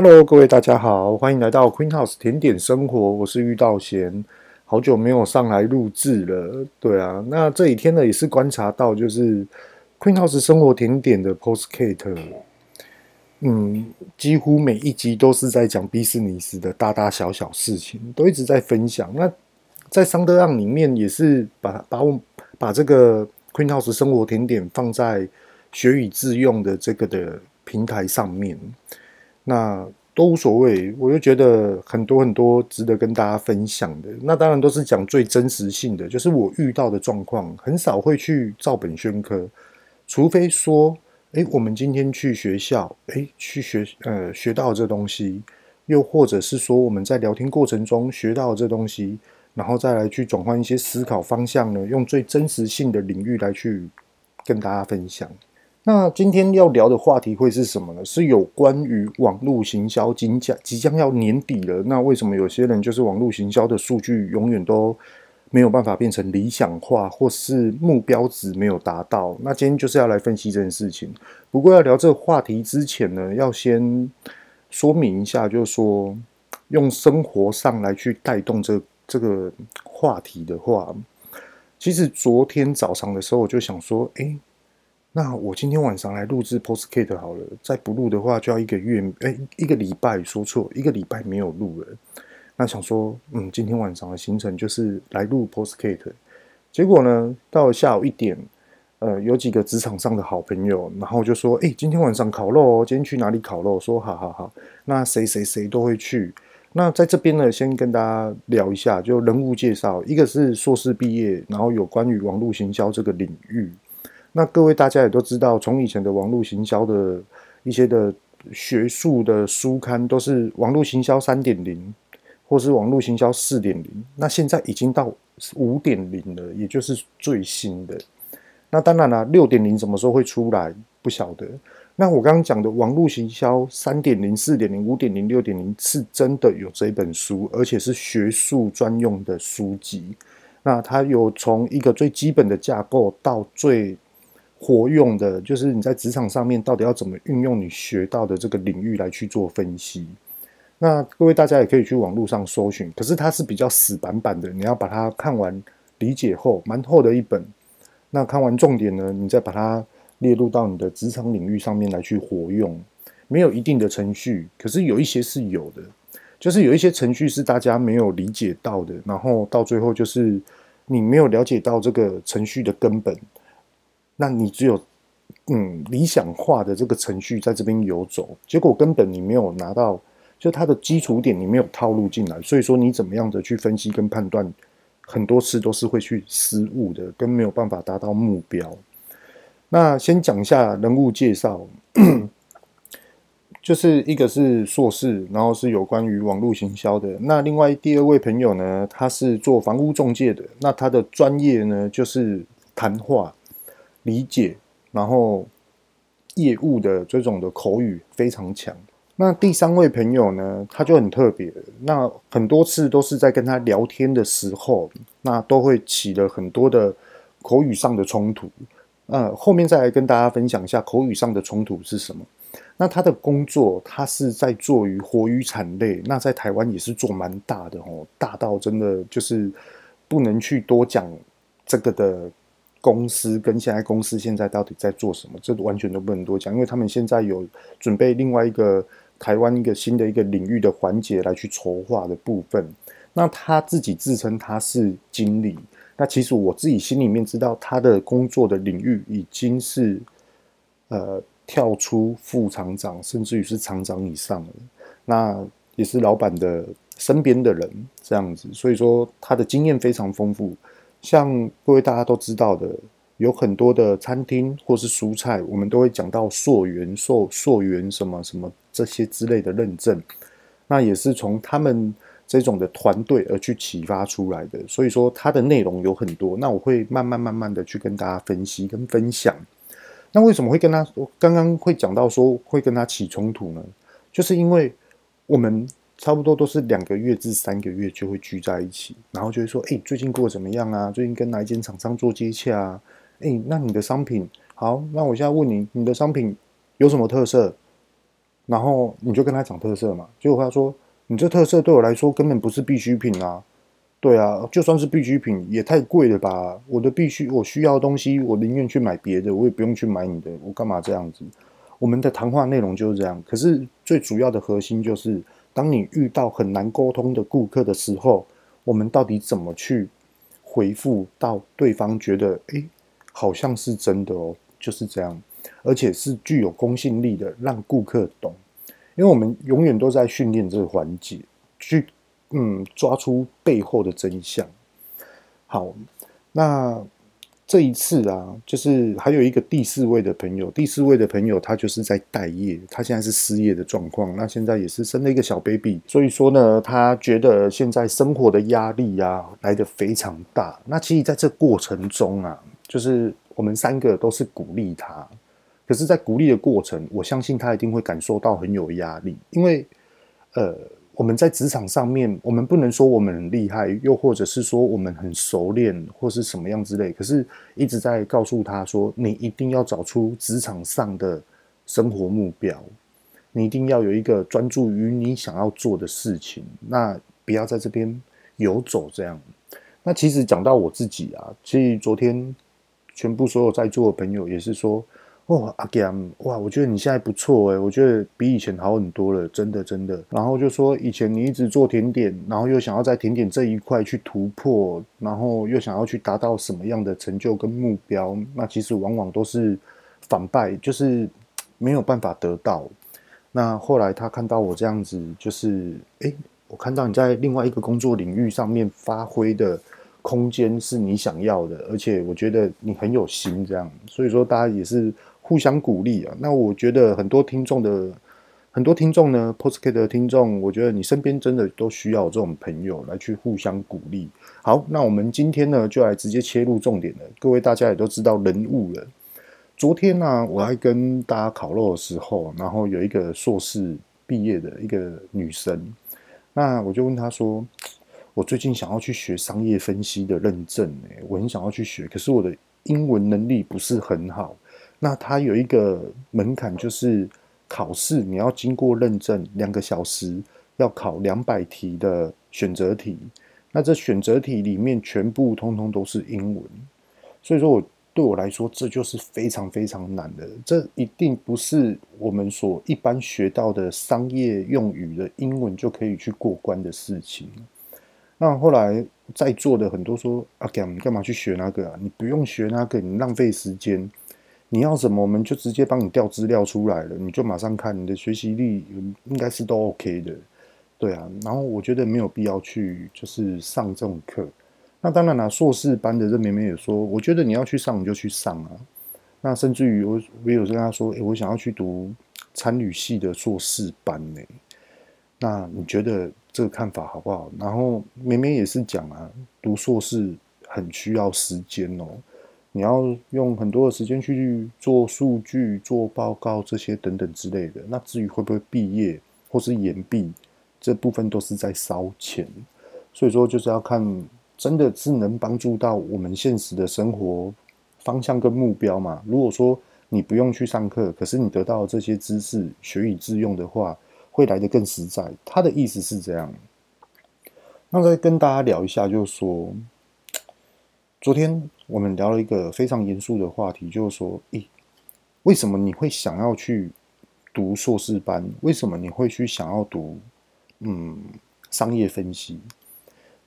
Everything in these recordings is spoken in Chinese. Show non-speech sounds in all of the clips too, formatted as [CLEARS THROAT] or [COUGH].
Hello，各位大家好，欢迎来到 Queen House 甜点生活，我是玉道贤，好久没有上来录制了。对啊，那这几天呢也是观察到，就是 Queen House 生活甜点的 Podcast，嗯，几乎每一集都是在讲比斯尼斯的大大小小事情，都一直在分享。那在商德案里面也是把把我把这个 Queen House 生活甜点放在学以致用的这个的平台上面。那都无所谓，我就觉得很多很多值得跟大家分享的。那当然都是讲最真实性的，就是我遇到的状况，很少会去照本宣科，除非说，哎，我们今天去学校，哎，去学呃学到这东西，又或者是说我们在聊天过程中学到这东西，然后再来去转换一些思考方向呢，用最真实性的领域来去跟大家分享。那今天要聊的话题会是什么呢？是有关于网络行销，即将即将要年底了。那为什么有些人就是网络行销的数据永远都没有办法变成理想化，或是目标值没有达到？那今天就是要来分析这件事情。不过要聊这个话题之前呢，要先说明一下，就是说用生活上来去带动这这个话题的话，其实昨天早上的时候我就想说，哎。那我今天晚上来录制 Postcast 好了，再不录的话就要一个月，哎、一个礼拜，说错，一个礼拜没有录了。那想说，嗯，今天晚上的行程就是来录 Postcast。结果呢，到了下午一点，呃，有几个职场上的好朋友，然后就说，哎、今天晚上烤肉哦，今天去哪里烤肉？说好好好，那谁谁谁都会去。那在这边呢，先跟大家聊一下，就人物介绍，一个是硕士毕业，然后有关于网络行销这个领域。那各位大家也都知道，从以前的网络行销的一些的学术的书刊，都是网络行销三点零，或是网络行销四点零。那现在已经到五点零了，也就是最新的。那当然了，六点零什么时候会出来，不晓得。那我刚刚讲的网络行销三点零、四点零、五点零、六点零，是真的有这本书，而且是学术专用的书籍。那它有从一个最基本的架构到最活用的，就是你在职场上面到底要怎么运用你学到的这个领域来去做分析。那各位大家也可以去网络上搜寻，可是它是比较死板板的，你要把它看完理解后，蛮厚的一本。那看完重点呢，你再把它列入到你的职场领域上面来去活用。没有一定的程序，可是有一些是有的，就是有一些程序是大家没有理解到的，然后到最后就是你没有了解到这个程序的根本。那你只有嗯理想化的这个程序在这边游走，结果根本你没有拿到，就它的基础点你没有套路进来，所以说你怎么样的去分析跟判断，很多次都是会去失误的，跟没有办法达到目标。那先讲一下人物介绍，就是一个是硕士，然后是有关于网络行销的。那另外第二位朋友呢，他是做房屋中介的，那他的专业呢就是谈话。理解，然后业务的这种的口语非常强。那第三位朋友呢，他就很特别。那很多次都是在跟他聊天的时候，那都会起了很多的口语上的冲突。呃，后面再来跟大家分享一下口语上的冲突是什么。那他的工作，他是在做于活鱼产类，那在台湾也是做蛮大的哦，大到真的就是不能去多讲这个的。公司跟现在公司现在到底在做什么？这完全都不能多讲，因为他们现在有准备另外一个台湾一个新的一个领域的环节来去筹划的部分。那他自己自称他是经理，那其实我自己心里面知道他的工作的领域已经是呃跳出副厂长，甚至于是厂长以上了。那也是老板的身边的人这样子，所以说他的经验非常丰富。像各位大家都知道的，有很多的餐厅或是蔬菜，我们都会讲到溯源、溯溯源什么什么这些之类的认证，那也是从他们这种的团队而去启发出来的。所以说，它的内容有很多，那我会慢慢慢慢的去跟大家分析跟分享。那为什么会跟他刚刚会讲到说会跟他起冲突呢？就是因为我们。差不多都是两个月至三个月就会聚在一起，然后就会说：“哎，最近过得怎么样啊？最近跟哪一间厂商做接洽啊？哎，那你的商品好？那我现在问你，你的商品有什么特色？然后你就跟他讲特色嘛，结果他说你这特色对我来说根本不是必需品啊。对啊，就算是必需品也太贵了吧？我的必须，我需要的东西，我宁愿去买别的，我也不用去买你的，我干嘛这样子？我们的谈话内容就是这样。可是最主要的核心就是，当你遇到很难沟通的顾客的时候，我们到底怎么去回复到对方觉得，诶，好像是真的哦，就是这样，而且是具有公信力的，让顾客懂。因为我们永远都在训练这个环节去。嗯，抓出背后的真相。好，那这一次啊，就是还有一个第四位的朋友，第四位的朋友他就是在待业，他现在是失业的状况，那现在也是生了一个小 baby，所以说呢，他觉得现在生活的压力啊来得非常大。那其实在这过程中啊，就是我们三个都是鼓励他，可是，在鼓励的过程，我相信他一定会感受到很有压力，因为呃。我们在职场上面，我们不能说我们很厉害，又或者是说我们很熟练，或是什么样之类。可是一直在告诉他说，你一定要找出职场上的生活目标，你一定要有一个专注于你想要做的事情，那不要在这边游走这样。那其实讲到我自己啊，其实昨天全部所有在座的朋友也是说。哦，阿 Gam，哇，我觉得你现在不错诶，我觉得比以前好很多了，真的真的。然后就说以前你一直做甜点，然后又想要在甜点这一块去突破，然后又想要去达到什么样的成就跟目标，那其实往往都是反败，就是没有办法得到。那后来他看到我这样子，就是诶，我看到你在另外一个工作领域上面发挥的空间是你想要的，而且我觉得你很有心，这样，所以说大家也是。互相鼓励啊！那我觉得很多听众的很多听众呢，Podcast 的听众，我觉得你身边真的都需要这种朋友来去互相鼓励。好，那我们今天呢，就来直接切入重点了。各位大家也都知道人物了。昨天呢、我还跟大家烤肉的时候，然后有一个硕士毕业的一个女生，那我就问她说：“我最近想要去学商业分析的认证、欸，我很想要去学，可是我的英文能力不是很好。”那它有一个门槛，就是考试你要经过认证两个小时，要考两百题的选择题。那这选择题里面全部通通都是英文，所以说我对我来说这就是非常非常难的。这一定不是我们所一般学到的商业用语的英文就可以去过关的事情。那后来在座的很多说：“阿 Gam，你干嘛去学那个啊？你不用学那个，你浪费时间。”你要什么，我们就直接帮你调资料出来了，你就马上看，你的学习力应该是都 OK 的，对啊。然后我觉得没有必要去就是上这种课。那当然了，硕士班的这妹妹也说，我觉得你要去上你就去上啊。那甚至于我我有跟她说，诶，我想要去读参旅系的硕士班呢。那你觉得这个看法好不好？然后妹妹也是讲啊，读硕士很需要时间哦。你要用很多的时间去做数据、做报告这些等等之类的。那至于会不会毕业或是延毕，这部分都是在烧钱。所以说，就是要看真的是能帮助到我们现实的生活方向跟目标嘛。如果说你不用去上课，可是你得到这些知识学以致用的话，会来得更实在。他的意思是这样。那再跟大家聊一下，就是说。[TSK] 昨天我们聊了一个非常严肃的话题，就是说，诶，为什么你会想要去读硕士班？为什么你会去想要读嗯商业分析？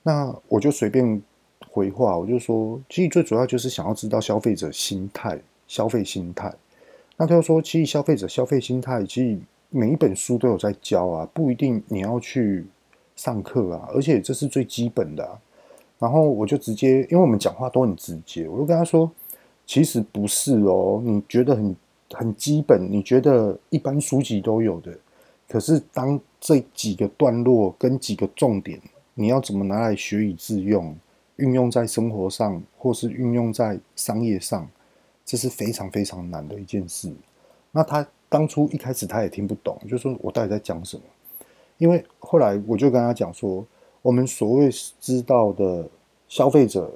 那我就随便回话，我就说，其实最主要就是想要知道消费者心态、消费心态。那他就说，其实消费者消费心态，其实每一本书都有在教啊，不一定你要去上课啊，而且这是最基本的。然后我就直接，因为我们讲话都很直接，我就跟他说，其实不是哦，你觉得很很基本，你觉得一般书籍都有的，可是当这几个段落跟几个重点，你要怎么拿来学以致用，运用在生活上，或是运用在商业上，这是非常非常难的一件事。那他当初一开始他也听不懂，就说我到底在讲什么？因为后来我就跟他讲说。我们所谓知道的消费者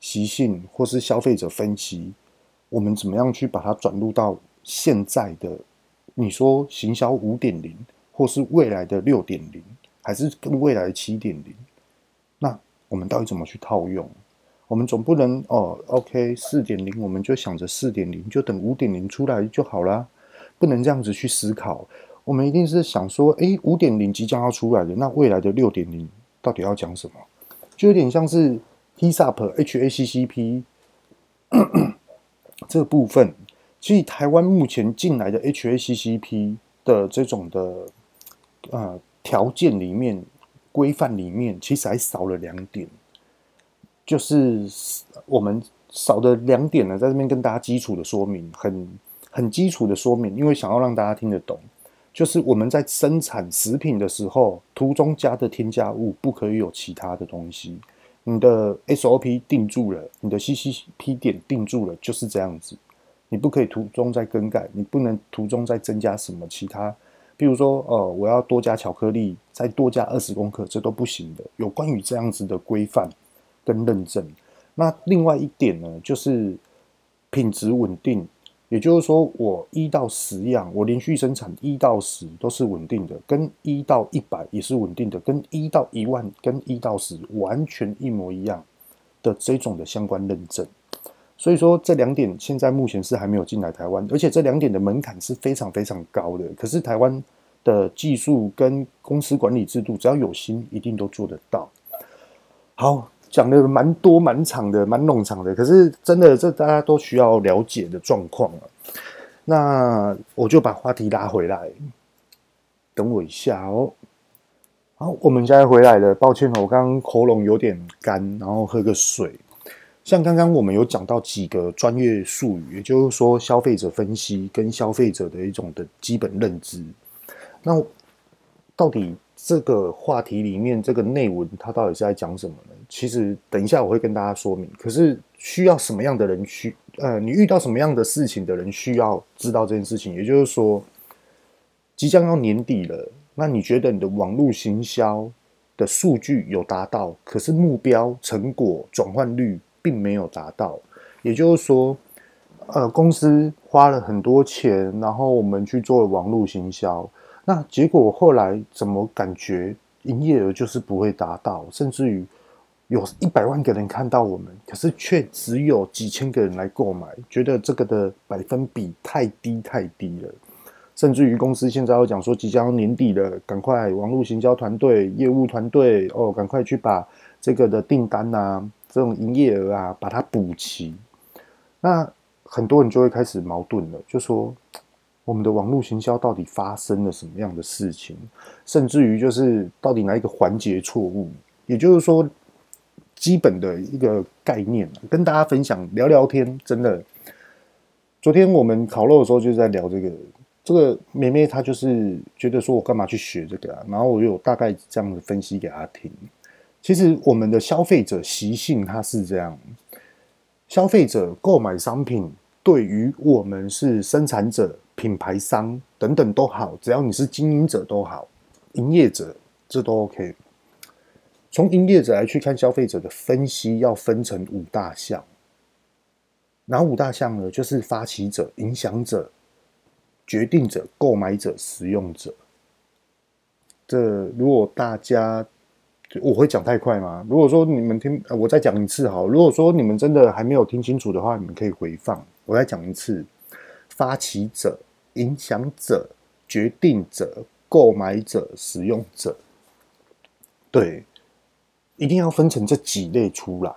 习性，或是消费者分析，我们怎么样去把它转入到现在的你说行销五点零，或是未来的六点零，还是跟未来的七点零？那我们到底怎么去套用？我们总不能哦，OK，四点零，我们就想着四点零，就等五点零出来就好啦。不能这样子去思考。我们一定是想说，诶，五点零即将要出来的，那未来的六点零到底要讲什么？就有点像是 HISAP HACCP 这部分。其实台湾目前进来的 HACCP 的这种的呃条件里面规范里面，其实还少了两点。就是我们少的两点呢，在这边跟大家基础的说明，很很基础的说明，因为想要让大家听得懂，就是我们在生产食品的时候，途中加的添加物不可以有其他的东西。你的 SOP 定住了，你的 CCP 点定住了，就是这样子，你不可以途中再更改，你不能途中再增加什么其他，比如说，呃，我要多加巧克力，再多加二十公克，这都不行的。有关于这样子的规范。跟认证，那另外一点呢，就是品质稳定，也就是说，我一到十样，我连续生产一到十都是稳定的，跟一到一百也是稳定的，跟一到一万跟一到十完全一模一样的这种的相关认证。所以说，这两点现在目前是还没有进来台湾，而且这两点的门槛是非常非常高的。可是台湾的技术跟公司管理制度，只要有心，一定都做得到。好。讲的蛮多、蛮长的、蛮冗长的，可是真的，这大家都需要了解的状况啊。那我就把话题拉回来，等我一下哦。好，我们现在回来了。抱歉哦，我刚刚喉咙有点干，然后喝个水。像刚刚我们有讲到几个专业术语，也就是说消费者分析跟消费者的一种的基本认知。那到底这个话题里面这个内文，它到底是在讲什么呢？其实等一下我会跟大家说明。可是需要什么样的人需呃，你遇到什么样的事情的人需要知道这件事情。也就是说，即将要年底了，那你觉得你的网络行销的数据有达到，可是目标成果转换率并没有达到。也就是说，呃，公司花了很多钱，然后我们去做了网络行销。那结果后来怎么感觉营业额就是不会达到，甚至于有一百万个人看到我们，可是却只有几千个人来购买，觉得这个的百分比太低太低了。甚至于公司现在要讲说即将年底了，赶快网络行销团队、业务团队哦，赶快去把这个的订单啊、这种营业额啊把它补齐。那很多人就会开始矛盾了，就说。我们的网络行销到底发生了什么样的事情？甚至于就是到底哪一个环节错误？也就是说，基本的一个概念，跟大家分享聊聊天。真的，昨天我们烤肉的时候就在聊这个。这个妹妹她就是觉得说我干嘛去学这个啊？然后我有大概这样的分析给她听。其实我们的消费者习性它是这样，消费者购买商品对于我们是生产者。品牌商等等都好，只要你是经营者都好，营业者这都 OK。从营业者来去看消费者的分析，要分成五大项。哪五大项呢？就是发起者、影响者、决定者、购买者、使用者。这如果大家我会讲太快吗？如果说你们听，我再讲一次好。如果说你们真的还没有听清楚的话，你们可以回放，我再讲一次。发起者。影响者、决定者、购买者、使用者，对，一定要分成这几类出来。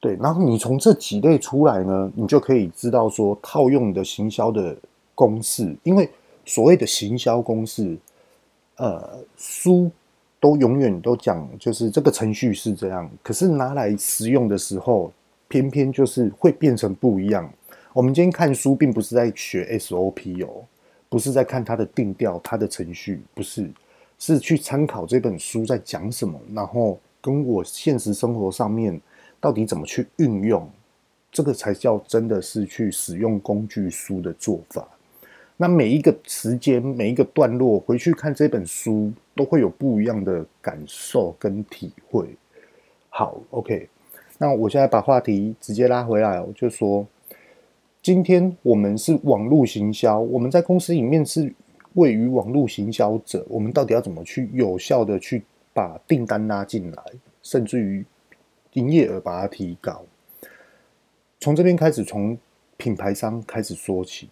对，然后你从这几类出来呢，你就可以知道说套用的行销的公式。因为所谓的行销公式，呃，书都永远都讲，就是这个程序是这样，可是拿来使用的时候，偏偏就是会变成不一样。我们今天看书，并不是在学 SOP 哦，不是在看它的定调、它的程序，不是，是去参考这本书在讲什么，然后跟我现实生活上面到底怎么去运用，这个才叫真的是去使用工具书的做法。那每一个时间、每一个段落回去看这本书，都会有不一样的感受跟体会。好，OK，那我现在把话题直接拉回来，我就说。今天我们是网络行销，我们在公司里面是位于网络行销者，我们到底要怎么去有效的去把订单拉进来，甚至于营业额把它提高？从这边开始，从品牌商开始说起。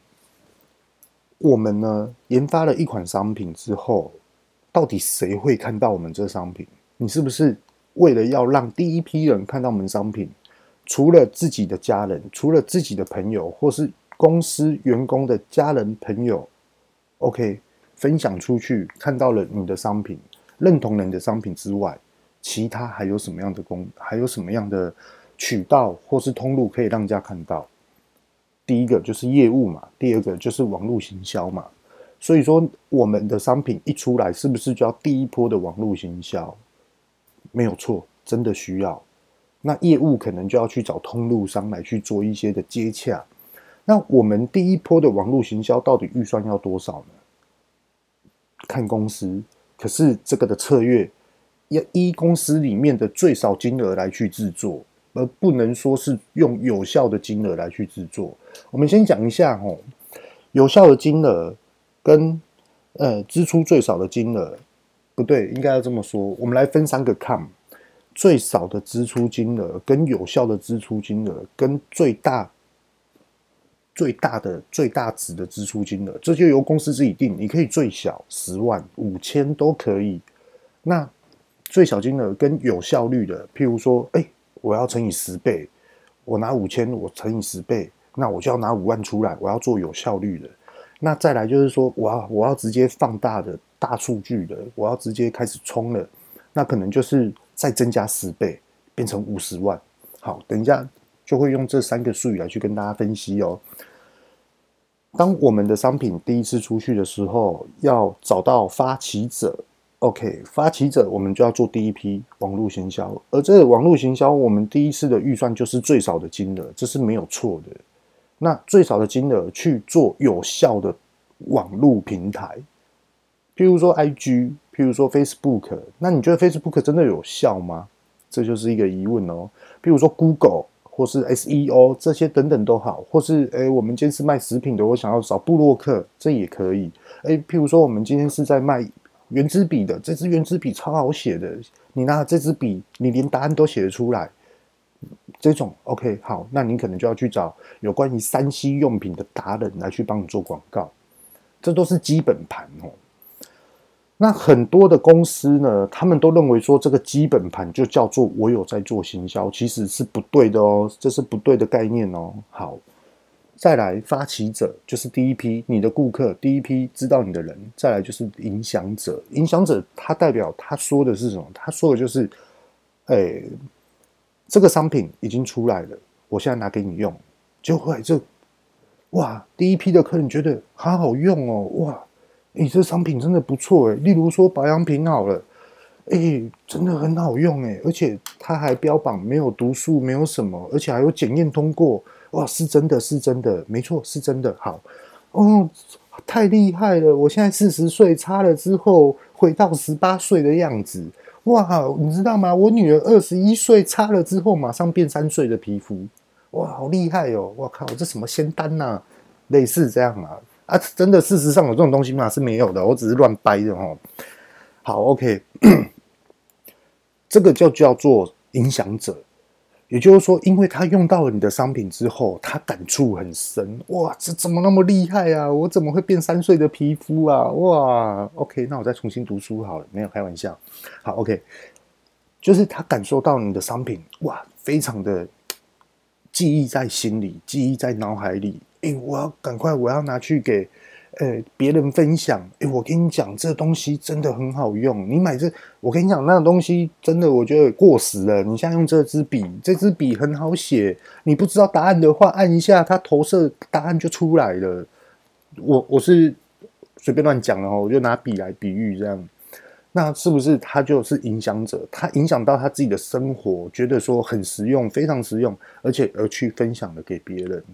我们呢，研发了一款商品之后，到底谁会看到我们这商品？你是不是为了要让第一批人看到我们商品，除了自己的家人，除了自己的朋友，或是公司员工的家人朋友，OK，分享出去，看到了你的商品，认同你的商品之外，其他还有什么样的功，还有什么样的渠道或是通路可以让人家看到？第一个就是业务嘛，第二个就是网络行销嘛。所以说，我们的商品一出来，是不是就要第一波的网络行销？没有错，真的需要。那业务可能就要去找通路商来去做一些的接洽。那我们第一波的网络行销到底预算要多少呢？看公司，可是这个的策略要依公司里面的最少金额来去制作。而不能说是用有效的金额来去制作。我们先讲一下吼，有效的金额跟呃支出最少的金额不对，应该要这么说。我们来分三个看：最少的支出金额、跟有效的支出金额、跟最大最大的最大值的支出金额，这就由公司自己定。你可以最小十万、五千都可以。那最小金额跟有效率的，譬如说，哎。我要乘以十倍，我拿五千，我乘以十倍，那我就要拿五万出来。我要做有效率的。那再来就是说，我要我要直接放大的大数据的，我要直接开始冲了。那可能就是再增加十倍，变成五十万。好，等一下就会用这三个术语来去跟大家分析哦。当我们的商品第一次出去的时候，要找到发起者。OK，发起者我们就要做第一批网络行销，而这个网络行销，我们第一次的预算就是最少的金额，这是没有错的。那最少的金额去做有效的网络平台，譬如说 IG，譬如说 Facebook，那你觉得 Facebook 真的有效吗？这就是一个疑问哦。譬如说 Google 或是 SEO 这些等等都好，或是诶，我们今天是卖食品的，我想要找布洛克，这也可以。诶，譬如说我们今天是在卖。原子笔的这支原子笔超好写的，你拿这支笔，你连答案都写得出来。这种 OK 好，那你可能就要去找有关于 3C 用品的达人来去帮你做广告，这都是基本盘哦。那很多的公司呢，他们都认为说这个基本盘就叫做我有在做行销，其实是不对的哦，这是不对的概念哦。好。再来，发起者就是第一批你的顾客，第一批知道你的人。再来就是影响者，影响者他代表他说的是什么？他说的就是，哎、欸，这个商品已经出来了，我现在拿给你用，就会这，哇，第一批的客人觉得好好用哦，哇，你、这商品真的不错诶，例如说保养品好了，哎、欸，真的很好用诶，而且它还标榜没有毒素，没有什么，而且还有检验通过。哇，是真的，是真的，没错，是真的。好，哦，太厉害了！我现在四十岁擦了之后，回到十八岁的样子。哇，你知道吗？我女儿二十一岁擦了之后，马上变三岁的皮肤。哇，好厉害哦！我靠，这什么仙丹呐、啊？类似这样啊？啊，真的，事实上有这种东西吗？是没有的，我只是乱掰的哦。好，OK，这个就叫做影响者。也就是说，因为他用到了你的商品之后，他感触很深。哇，这怎么那么厉害啊？我怎么会变三岁的皮肤啊？哇，OK，那我再重新读书好了，没有开玩笑。好，OK，就是他感受到你的商品，哇，非常的记忆在心里，记忆在脑海里。哎，我要赶快，我要拿去给。呃，别人分享，诶，我跟你讲，这东西真的很好用。你买这，我跟你讲，那个东西真的，我觉得过时了。你现在用这支笔，这支笔很好写。你不知道答案的话，按一下，它投射答案就出来了。我我是随便乱讲的哦，我就拿笔来比喻这样。那是不是他就是影响者？他影响到他自己的生活，觉得说很实用，非常实用，而且而去分享了给别人。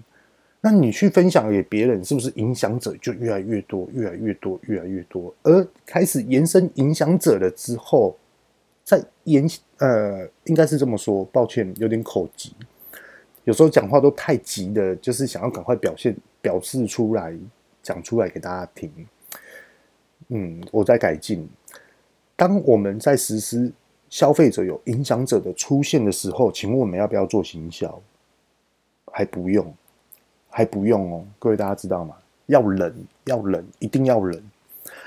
那你去分享给别人，是不是影响者就越来越多，越来越多，越来越多？而开始延伸影响者了之后，在延呃，应该是这么说，抱歉，有点口急。有时候讲话都太急的，就是想要赶快表现、表示出来，讲出来给大家听。嗯，我在改进。当我们在实施消费者有影响者的出现的时候，请问我们要不要做行销？还不用，还不用哦。各位大家知道吗？要忍，要忍，一定要忍。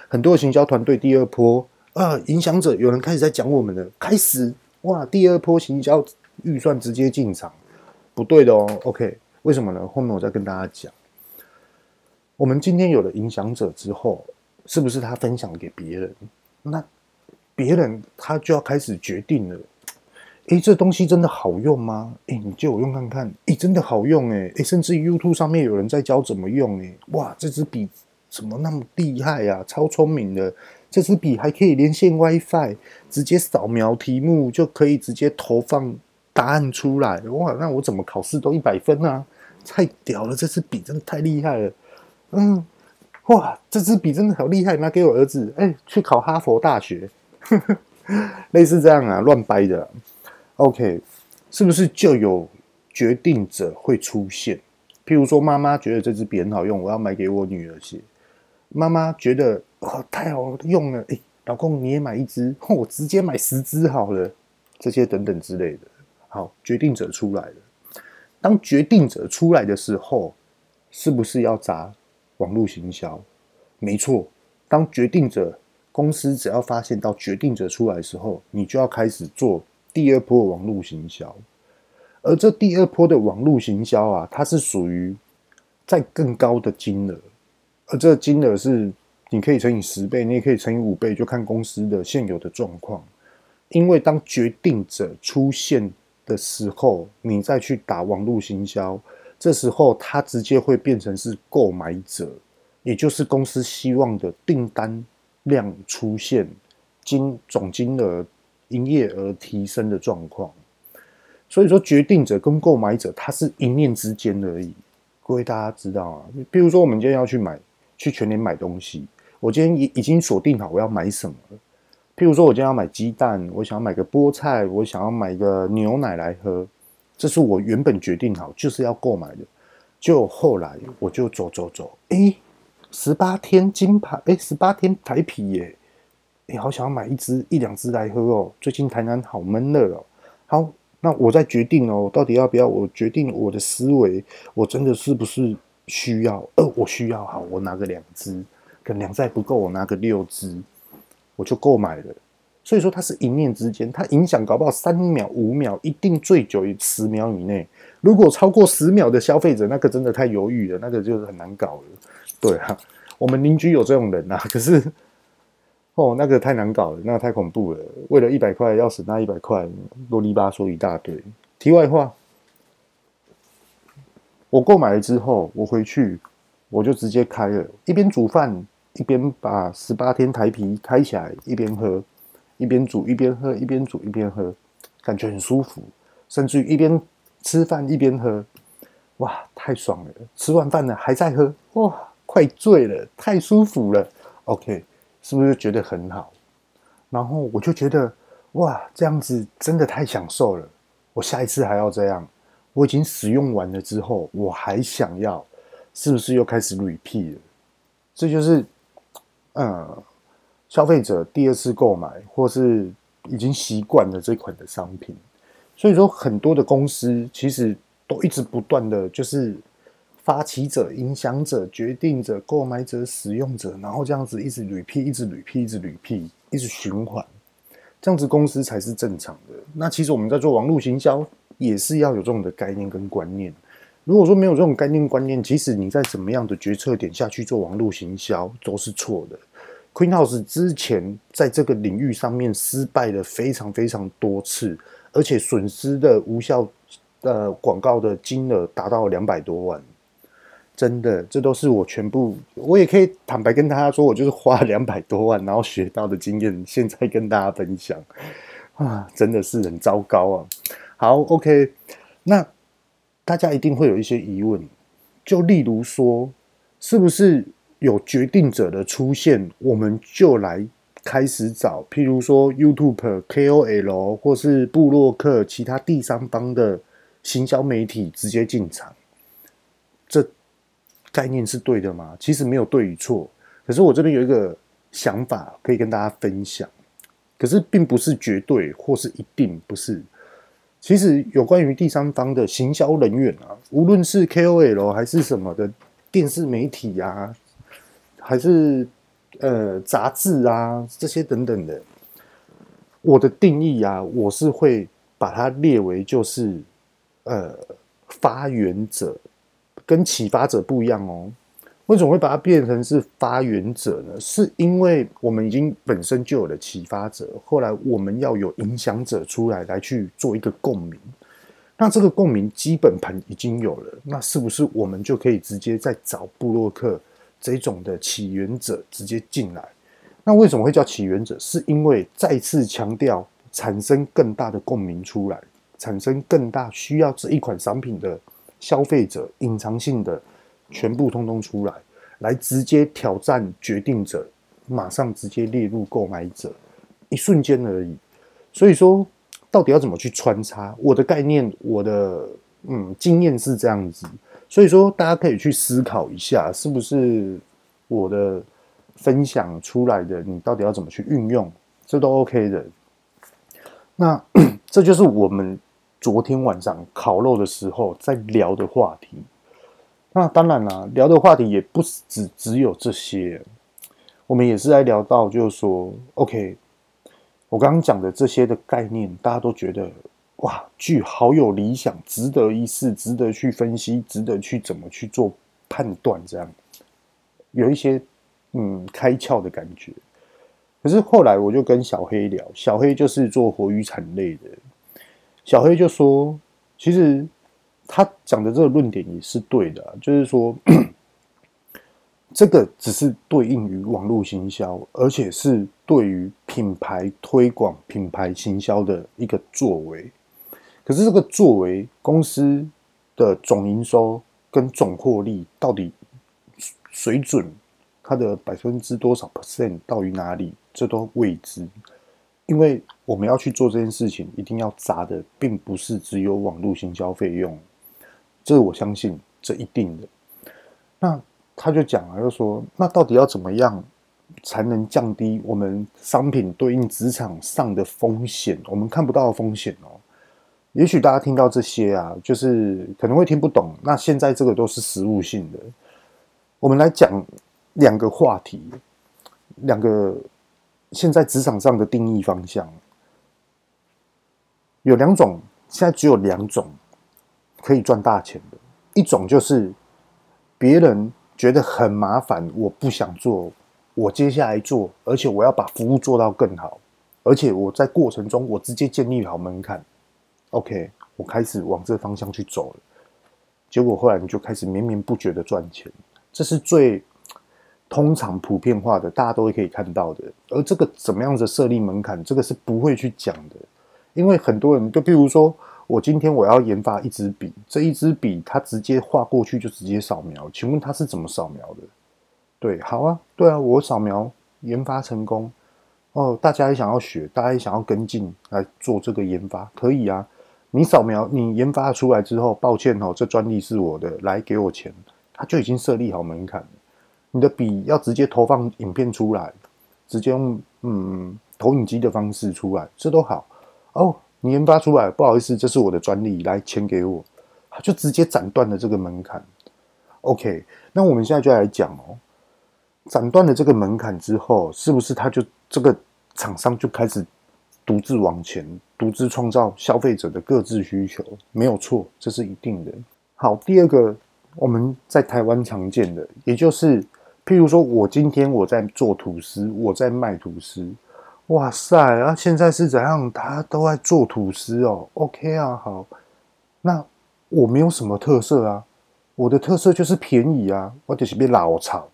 很多行销团队第二波啊，影响者有人开始在讲我们的，开始哇，第二波行销预算直接进场，不对的哦。OK，为什么呢？后面我再跟大家讲。我们今天有了影响者之后，是不是他分享给别人？那别人他就要开始决定了。诶，这东西真的好用吗？诶，你借我用看看。诶，真的好用诶，诶，甚至 YouTube 上面有人在教怎么用诶。哇，这支笔怎么那么厉害呀？超聪明的，这支笔还可以连线 WiFi，直接扫描题目就可以直接投放答案出来。哇，那我怎么考试都一百分啊？太屌了，这支笔真的太厉害了。嗯，哇，这支笔真的好厉害，拿给我儿子，诶，去考哈佛大学，[LAUGHS] 类似这样啊，乱掰的。OK，是不是就有决定者会出现？譬如说，妈妈觉得这支笔很好用，我要买给我女儿写。妈妈觉得哇，太好用了，哎，老公你也买一支，我直接买十支好了。这些等等之类的，好，决定者出来了。当决定者出来的时候，是不是要砸网络行销？没错，当决定者公司只要发现到决定者出来的时候，你就要开始做。第二波网络行销，而这第二波的网络行销啊，它是属于在更高的金额，而这金额是你可以乘以十倍，你也可以乘以五倍，就看公司的现有的状况。因为当决定者出现的时候，你再去打网络行销，这时候它直接会变成是购买者，也就是公司希望的订单量出现金总金额。营业额提升的状况，所以说决定者跟购买者，他是一念之间而已。各位大家知道啊，比如说我们今天要去买，去全联买东西，我今天已已经锁定好我要买什么了。譬如说我今天要买鸡蛋，我想要买个菠菜，我想要买个牛奶来喝，这是我原本决定好就是要购买的。就后来我就走走走，诶，十八天金牌，诶，十八天台啤耶。你好想要买一支一两支来喝哦！最近台南好闷热哦。好，那我再决定哦，到底要不要？我决定我的思维，我真的是不是需要？呃，我需要，好，我拿个两支，可能两再不够，我拿个六支，我就购买了。所以说，它是一念之间，它影响搞不好三秒、五秒，一定最久于十秒以内。如果超过十秒的消费者，那个真的太犹豫了，那个就是很难搞了。对啊，我们邻居有这种人啊，可是。哦，那个太难搞了，那太恐怖了。为了一百块，要死那一百块，啰里吧嗦一大堆。题外话，我购买了之后，我回去我就直接开了，一边煮饭一边把十八天台啤开起来，一边喝，一边煮一边喝，一边煮一边喝，感觉很舒服。甚至于一边吃饭一边喝，哇，太爽了！吃完饭了还在喝，哇，快醉了，太舒服了。OK。是不是觉得很好？然后我就觉得哇，这样子真的太享受了。我下一次还要这样。我已经使用完了之后，我还想要，是不是又开始 repeat 了？这就是嗯，消费者第二次购买或是已经习惯了这款的商品。所以说，很多的公司其实都一直不断的就是。发起者、影响者、决定者、购买者、使用者，然后这样子一直 repeat，一直 repeat，一直 repeat，一直循环，这样子公司才是正常的。那其实我们在做网络行销，也是要有这种的概念跟观念。如果说没有这种概念观念，即使你在什么样的决策点下去做网络行销，都是错的。Queen House 之前在这个领域上面失败了非常非常多次，而且损失的无效的广告的金额达到两百多万。真的，这都是我全部，我也可以坦白跟大家说，我就是花两百多万，然后学到的经验，现在跟大家分享啊，真的是很糟糕啊。好，OK，那大家一定会有一些疑问，就例如说，是不是有决定者的出现，我们就来开始找，譬如说 YouTube、KOL 或是布洛克、其他第三方的行销媒体直接进场，这概念是对的吗？其实没有对与错，可是我这边有一个想法可以跟大家分享，可是并不是绝对或是一定不是。其实有关于第三方的行销人员啊，无论是 KOL 还是什么的电视媒体啊，还是呃杂志啊这些等等的，我的定义啊，我是会把它列为就是呃发源者，跟启发者不一样哦。为什么会把它变成是发源者呢？是因为我们已经本身就有了启发者，后来我们要有影响者出来来去做一个共鸣。那这个共鸣基本盘已经有了，那是不是我们就可以直接再找布洛克这种的起源者直接进来？那为什么会叫起源者？是因为再次强调产生更大的共鸣出来，产生更大需要这一款商品的消费者，隐藏性的。全部通通出来，来直接挑战决定者，马上直接列入购买者，一瞬间而已。所以说，到底要怎么去穿插？我的概念，我的嗯经验是这样子。所以说，大家可以去思考一下，是不是我的分享出来的，你到底要怎么去运用？这都 OK 的。那 [CLEARS THROAT] 这就是我们昨天晚上烤肉的时候在聊的话题。那当然啦，聊的话题也不只只有这些，我们也是在聊到，就是说，OK，我刚刚讲的这些的概念，大家都觉得哇，剧好有理想，值得一试，值得去分析，值得去怎么去做判断，这样有一些嗯开窍的感觉。可是后来我就跟小黑聊，小黑就是做活鱼产类的，小黑就说，其实。他讲的这个论点也是对的，就是说，[CLEARS THROAT] 这个只是对应于网络行销，而且是对于品牌推广、品牌行销的一个作为。可是这个作为公司的总营收跟总获利到底水准，它的百分之多少 percent 到于哪里，这都未知。因为我们要去做这件事情，一定要砸的并不是只有网络行销费用。这我相信，这一定的。那他就讲了，就说那到底要怎么样才能降低我们商品对应职场上的风险？我们看不到的风险哦。也许大家听到这些啊，就是可能会听不懂。那现在这个都是实务性的。我们来讲两个话题，两个现在职场上的定义方向有两种，现在只有两种。可以赚大钱的一种就是别人觉得很麻烦，我不想做，我接下来做，而且我要把服务做到更好，而且我在过程中我直接建立好门槛，OK，我开始往这方向去走了，结果后来你就开始绵绵不绝的赚钱，这是最通常普遍化的，大家都会可以看到的。而这个怎么样子设立门槛，这个是不会去讲的，因为很多人就比如说。我今天我要研发一支笔，这一支笔它直接画过去就直接扫描，请问它是怎么扫描的？对，好啊，对啊，我扫描研发成功哦，大家也想要学，大家也想要跟进来做这个研发，可以啊。你扫描你研发出来之后，抱歉哦，这专利是我的，来给我钱，它就已经设立好门槛了。你的笔要直接投放影片出来，直接用嗯投影机的方式出来，这都好哦。你研发出来，不好意思，这是我的专利，来钱给我，他就直接斩断了这个门槛。OK，那我们现在就来讲哦，斩断了这个门槛之后，是不是他就这个厂商就开始独自往前，独自创造消费者的各自需求？没有错，这是一定的。好，第二个我们在台湾常见的，也就是譬如说我今天我在做吐司，我在卖吐司。哇塞！啊，现在是怎样？大家都在做吐司哦。OK 啊，好。那我没有什么特色啊，我的特色就是便宜啊，我就是被老炒。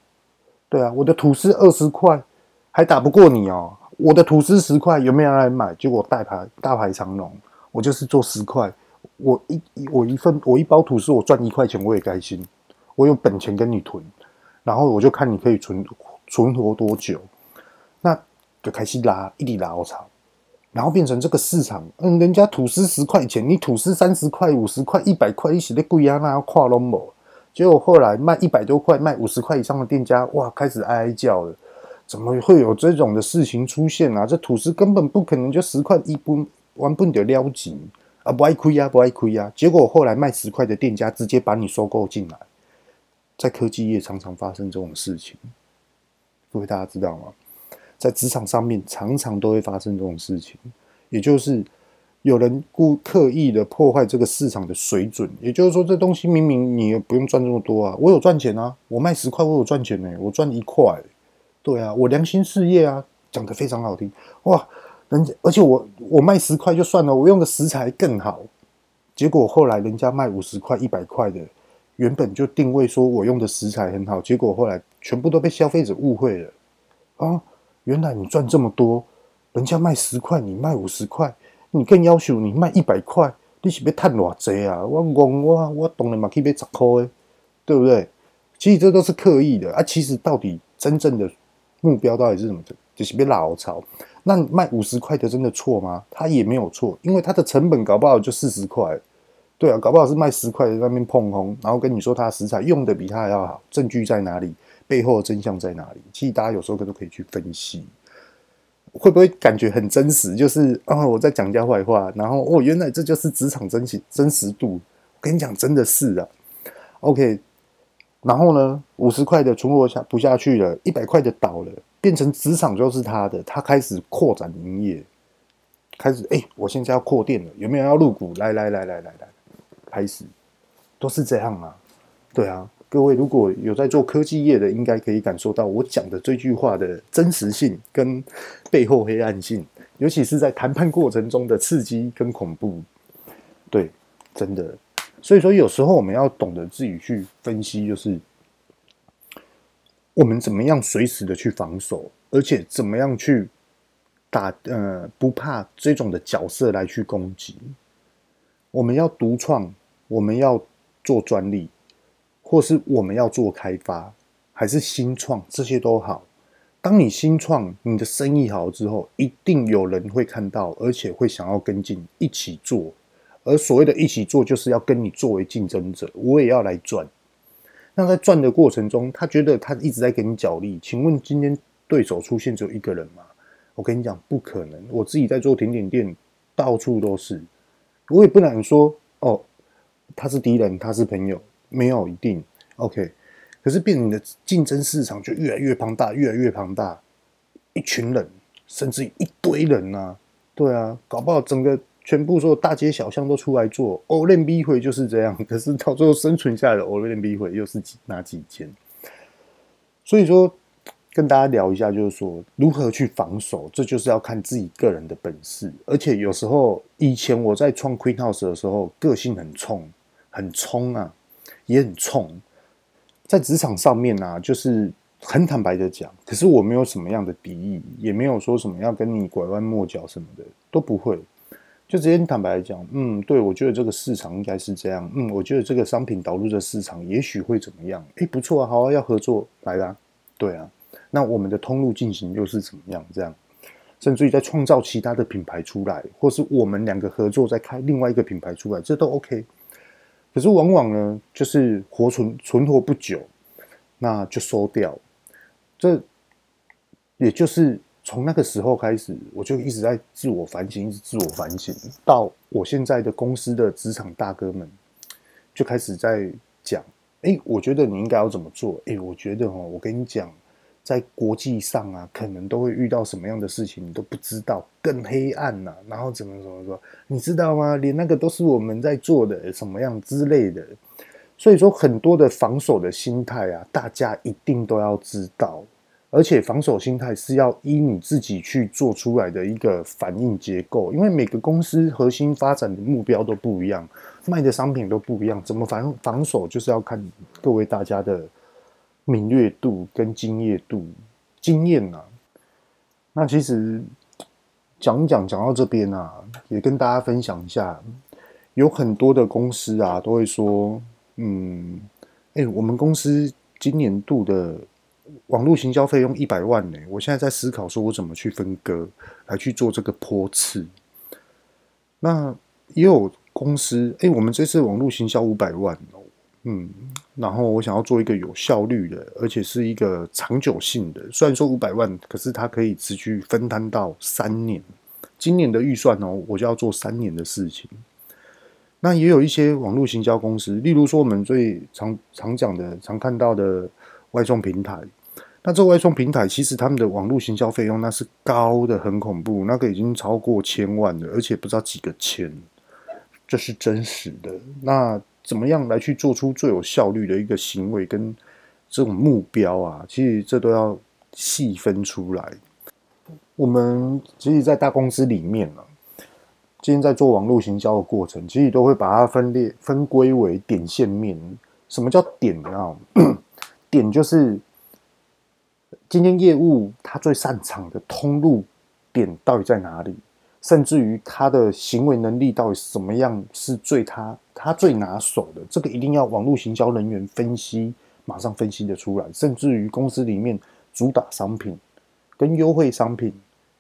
对啊，我的吐司二十块还打不过你哦。我的吐司十块有没有人来买？结果大排大排长龙，我就是做十块，我一我一份我一包吐司我赚一块钱我也开心，我有本钱跟你囤，然后我就看你可以存存活多久。那。就开始拉，一直拉，我操！然后变成这个市场，嗯，人家吐司十块钱，你吐司三十块、五十块、一百块，一起的贵啊，那要跨龙某。结果后来卖一百多块、卖五十块以上的店家，哇，开始哀哀叫了，怎么会有这种的事情出现啊？这吐司根本不可能就十块一不完不得了紧啊，不爱亏呀，不爱亏呀。结果后来卖十块的店家直接把你收购进来，在科技业常常发生这种事情，各位大家知道吗？在职场上面，常常都会发生这种事情，也就是有人故刻意的破坏这个市场的水准。也就是说，这东西明明你也不用赚这么多啊，我有赚钱啊，我卖十块，我有赚钱呢、我赚一块，对啊，我良心事业啊，讲得非常好听哇，人家而且我我卖十块就算了，我用的食材更好，结果后来人家卖五十块、一百块的，原本就定位说我用的食材很好，结果后来全部都被消费者误会了啊。原来你赚这么多，人家卖十块，你卖五十块，你更要求你卖一百块，你是要赚多少啊？我讲我我懂了嘛，可以卖十块，对不对？其实这都是刻意的啊。其实到底真正的目标到底是什么？就是别老炒。那卖五十块的真的错吗？他也没有错，因为他的成本搞不好就四十块，对啊，搞不好是卖十块在那边碰红，然后跟你说他的食材用的比他还要好，证据在哪里？背后的真相在哪里？其实大家有时候都可以去分析，会不会感觉很真实？就是啊，我在讲人家坏话，然后哦，原来这就是职场真实真实度。我跟你讲，真的是啊。OK，然后呢，五十块的存活下不下去了，一百块的倒了，变成职场就是他的，他开始扩展营业，开始哎，我现在要扩店了，有没有要入股？来来来来来来，开始都是这样啊，对啊。各位如果有在做科技业的，应该可以感受到我讲的这句话的真实性跟背后黑暗性，尤其是在谈判过程中的刺激跟恐怖。对，真的。所以说，有时候我们要懂得自己去分析，就是我们怎么样随时的去防守，而且怎么样去打，呃，不怕这种的角色来去攻击。我们要独创，我们要做专利。或是我们要做开发，还是新创，这些都好。当你新创，你的生意好之后，一定有人会看到，而且会想要跟进一起做。而所谓的一起做，就是要跟你作为竞争者，我也要来赚。那在赚的过程中，他觉得他一直在给你角力。请问今天对手出现只有一个人吗？我跟你讲，不可能。我自己在做甜点店，到处都是。我也不能说哦，他是敌人，他是朋友。没有一定，OK，可是变你的竞争市场就越来越庞大，越来越庞大，一群人，甚至一堆人呐、啊，对啊，搞不好整个全部所有大街小巷都出来做欧练 B 会就是这样，可是到最后生存下来的欧练 B 会又是几哪几间？所以说跟大家聊一下，就是说如何去防守，这就是要看自己个人的本事，而且有时候以前我在创 Queen House 的时候，个性很冲，很冲啊。也很冲，在职场上面啊，就是很坦白的讲，可是我没有什么样的敌意，也没有说什么要跟你拐弯抹角什么的，都不会，就直接坦白讲，嗯，对，我觉得这个市场应该是这样，嗯，我觉得这个商品导入的市场也许会怎么样，诶，不错啊，好啊，要合作来啦，对啊，那我们的通路进行又是怎么样？这样，甚至于在创造其他的品牌出来，或是我们两个合作再开另外一个品牌出来，这都 OK。可是往往呢，就是活存存活不久，那就收掉。这也就是从那个时候开始，我就一直在自我反省，一直自我反省。到我现在的公司的职场大哥们，就开始在讲：哎，我觉得你应该要怎么做？哎，我觉得哦，我跟你讲。在国际上啊，可能都会遇到什么样的事情，你都不知道，更黑暗呐、然后怎么怎么说，你知道吗？连那个都是我们在做的，什么样之类的。所以说，很多的防守的心态啊，大家一定都要知道。而且，防守心态是要依你自己去做出来的一个反应结构，因为每个公司核心发展的目标都不一样，卖的商品都不一样，怎么防防守，就是要看各位大家的。敏锐度跟经验度、经验呐，那其实讲一讲讲到这边啊，也跟大家分享一下，有很多的公司啊都会说，嗯，哎，我们公司今年度的网络行销费用一百万呢，我现在在思考说，我怎么去分割来去做这个坡次。那也有公司，哎，我们这次网络行销五百万哦，嗯，然后我想要做一个有效率的，而且是一个长久性的。虽然说五百万，可是它可以持续分摊到三年。今年的预算哦，我就要做三年的事情。那也有一些网络行销公司，例如说我们最常常讲的、常看到的外送平台。那这外送平台其实他们的网络行销费用那是高的很恐怖，那个已经超过千万了，而且不知道几个千，这是真实的。那怎么样来去做出最有效率的一个行为跟这种目标啊？其实这都要细分出来。我们其实，在大公司里面呢、啊。今天在做网络行销的过程，其实都会把它分裂、分归为点、线、面。什么叫点呢？[CLEARS THROAT] 点就是今天业务它最擅长的通路点到底在哪里，甚至于他的行为能力到底什么样是最他他最拿手的，这个一定要网络行销人员分析，马上分析得出来。甚至于公司里面主打商品、跟优惠商品、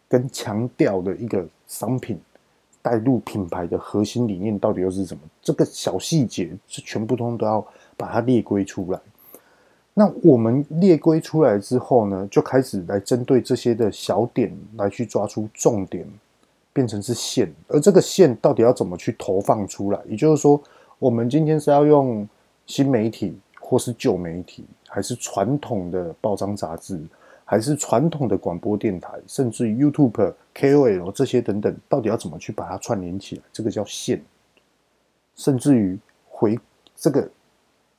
跟强调的一个商品。带入品牌的核心理念到底又是什么？这个小细节是全部通都要把它列归出来。那我们列归出来之后呢，就开始来针对这些的小点来去抓出重点，变成是线。而这个线到底要怎么去投放出来？也就是说，我们今天是要用新媒体，或是旧媒体，还是传统的报章杂志？还是传统的广播电台，甚至于 YouTube、KOL 这些等等，到底要怎么去把它串联起来？这个叫线，甚至于回这个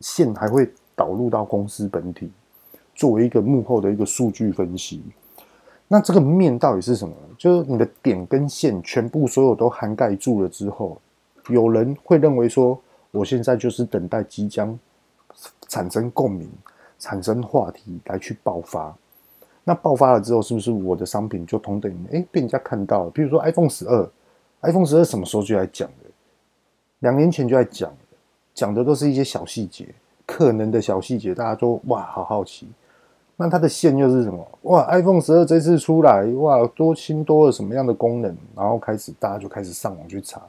线还会导入到公司本体，作为一个幕后的一个数据分析。那这个面到底是什么？就是你的点跟线全部所有都涵盖住了之后，有人会认为说，我现在就是等待即将产生共鸣、产生话题来去爆发。那爆发了之后，是不是我的商品就同等于哎被人家看到了？比如说 iPhone 十二，iPhone 十二什么时候就来讲的？两年前就在讲，讲的都是一些小细节，可能的小细节，大家都哇好好奇。那它的线又是什么？哇，iPhone 十二这次出来，哇多新多了什么样的功能？然后开始大家就开始上网去查，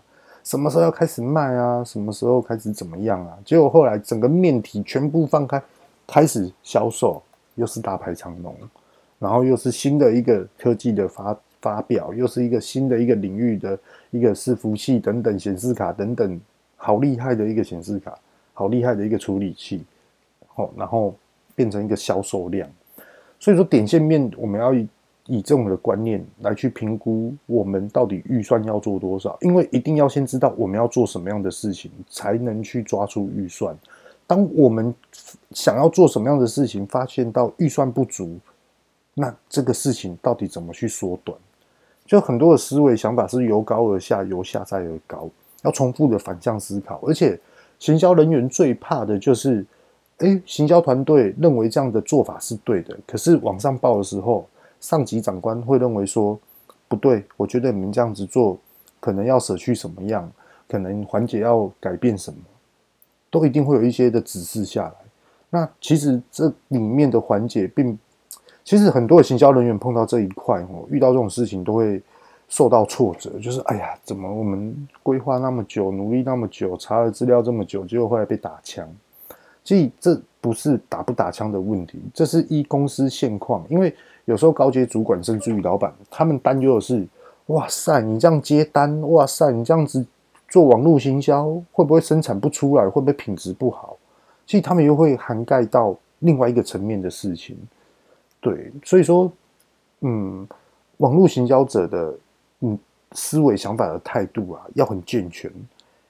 什么时候要开始卖啊？什么时候开始怎么样啊？结果后来整个面体全部放开，开始销售，又是大排长龙。然后又是新的一个科技的发发表，又是一个新的一个领域的一个伺服器等等显示卡等等，好厉害的一个显示卡，好厉害的一个处理器，好，然后变成一个销售量。所以说点线面，我们要以以这种的观念来去评估我们到底预算要做多少，因为一定要先知道我们要做什么样的事情，才能去抓出预算。当我们想要做什么样的事情，发现到预算不足。那这个事情到底怎么去缩短？就很多的思维想法是由高而下，由下再而高，要重复的反向思考。而且，行销人员最怕的就是，哎，行销团队认为这样的做法是对的，可是往上报的时候，上级长官会认为说不对，我觉得你们这样子做可能要舍去什么样，可能环节要改变什么，都一定会有一些的指示下来。那其实这里面的环节并。其实很多的行销人员碰到这一块哦，遇到这种事情都会受到挫折，就是哎呀，怎么我们规划那么久，努力那么久，查了资料这么久，结果后来被打枪。所以这不是打不打枪的问题，这是一公司现况。因为有时候高阶主管甚至于老板，他们担忧的是：哇塞，你这样接单，哇塞，你这样子做网络行销，会不会生产不出来？会不会品质不好？其实他们又会涵盖到另外一个层面的事情。对，所以说，嗯，网络行销者的嗯思维想法的态度啊，要很健全。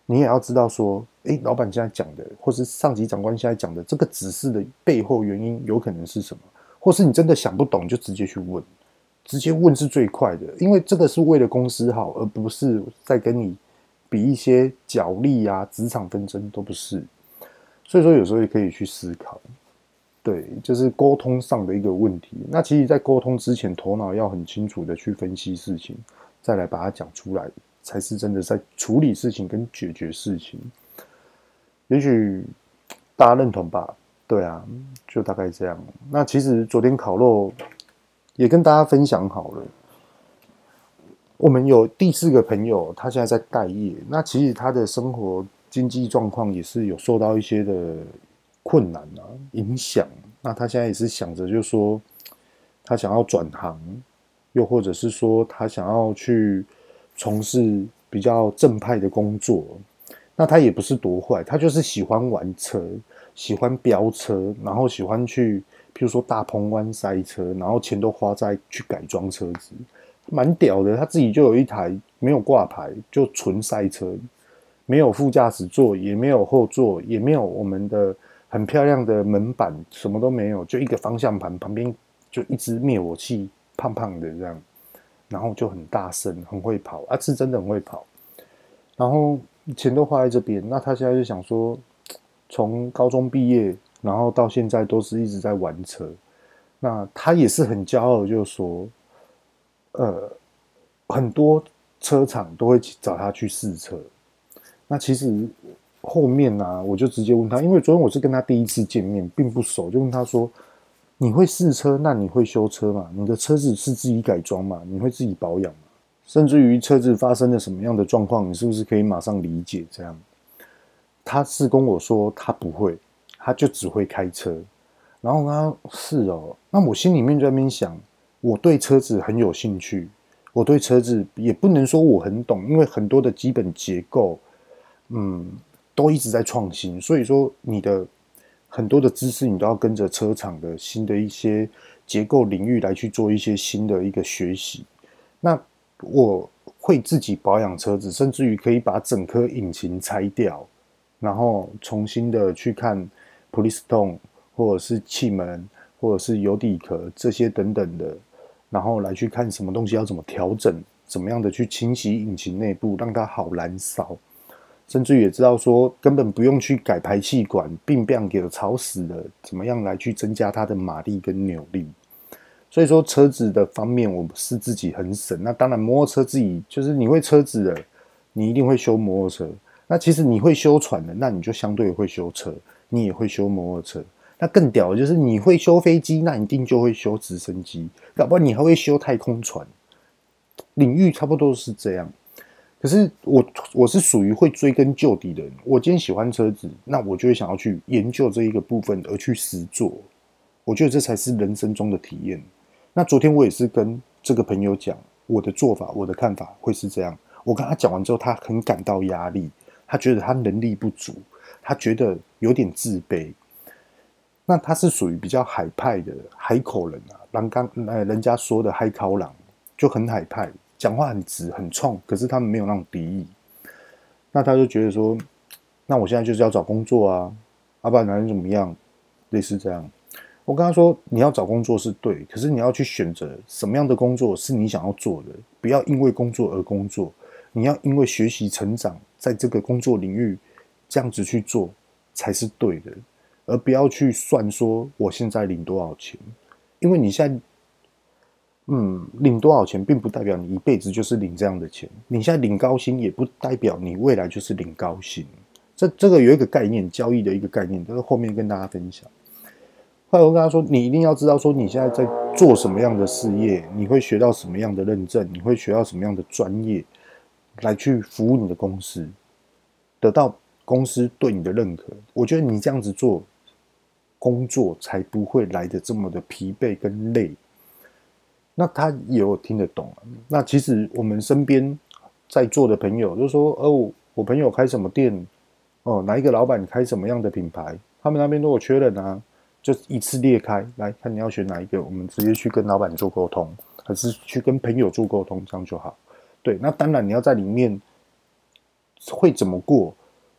你也要知道说，诶，老板现在讲的，或是上级长官现在讲的这个指示的背后原因，有可能是什么？或是你真的想不懂，就直接去问，直接问是最快的，因为这个是为了公司好，而不是在跟你比一些角力啊、职场纷争都不是。所以说，有时候也可以去思考。对，就是沟通上的一个问题。那其实，在沟通之前，头脑要很清楚的去分析事情，再来把它讲出来，才是真的在处理事情跟解决事情。也许大家认同吧？对啊，就大概这样。那其实昨天烤肉也跟大家分享好了。我们有第四个朋友，他现在在待业。那其实他的生活经济状况也是有受到一些的困难啊，影响。那他现在也是想着，就是说他想要转行，又或者是说他想要去从事比较正派的工作。那他也不是多坏，他就是喜欢玩车。喜欢飙车，然后喜欢去，譬如说大鹏湾塞车，然后钱都花在去改装车子，蛮屌的。他自己就有一台没有挂牌，就纯赛车，没有副驾驶座，也没有后座，也没有我们的很漂亮的门板，什么都没有，就一个方向盘旁边就一支灭火器，胖胖的这样，然后就很大声，很会跑啊，是真的很会跑。然后钱都花在这边，那他现在就想说。从高中毕业，然后到现在都是一直在玩车。那他也是很骄傲，就说，呃，很多车厂都会找他去试车。那其实后面呢、啊，我就直接问他，因为昨天我是跟他第一次见面，并不熟，就问他说：“你会试车？那你会修车吗？你的车子是自己改装吗？你会自己保养吗？甚至于车子发生了什么样的状况，你是不是可以马上理解这样？”他是跟我说他不会，他就只会开车。然后他是哦，那我心里面就在那边想，我对车子很有兴趣，我对车子也不能说我很懂，因为很多的基本结构，嗯，都一直在创新。所以说，你的很多的知识，你都要跟着车厂的新的一些结构领域来去做一些新的一个学习。那我会自己保养车子，甚至于可以把整颗引擎拆掉。然后重新的去看普利斯通，或者是气门，或者是油底壳这些等等的，然后来去看什么东西要怎么调整，怎么样的去清洗引擎内部，让它好燃烧，甚至也知道说根本不用去改排气管，并不要给它吵死了，怎么样来去增加它的马力跟扭力。所以说车子的方面，我是自己很省。那当然摩托车自己就是你会车子的，你一定会修摩托车。那其实你会修船的，那你就相对会修车，你也会修摩托车。那更屌的就是你会修飞机，那一定就会修直升机，搞不好你还会修太空船。领域差不多是这样。可是我我是属于会追根究底的人。我今天喜欢车子，那我就会想要去研究这一个部分，而去实做。我觉得这才是人生中的体验。那昨天我也是跟这个朋友讲我的做法，我的看法会是这样。我跟他讲完之后，他很感到压力。他觉得他能力不足，他觉得有点自卑。那他是属于比较海派的海口人啊，刚刚呃人家说的海口狼就很海派，讲话很直很冲，可是他们没有那种敌意。那他就觉得说，那我现在就是要找工作啊，要不然男人怎么样？类似这样。我跟他说，你要找工作是对，可是你要去选择什么样的工作是你想要做的，不要因为工作而工作。你要因为学习成长，在这个工作领域这样子去做才是对的，而不要去算说我现在领多少钱，因为你现在，嗯，领多少钱并不代表你一辈子就是领这样的钱。你现在领高薪也不代表你未来就是领高薪。这这个有一个概念，交易的一个概念，这个后面跟大家分享。后来我跟他说，你一定要知道说你现在在做什么样的事业，你会学到什么样的认证，你会学到什么样的专业。来去服务你的公司，得到公司对你的认可。我觉得你这样子做工作才不会来的这么的疲惫跟累。那他也有听得懂。那其实我们身边在座的朋友就说：“哦，我朋友开什么店？哦，哪一个老板开什么样的品牌？他们那边都有缺人啊，就一次列开来看你要选哪一个，我们直接去跟老板做沟通，还是去跟朋友做沟通，这样就好。”对，那当然你要在里面会怎么过？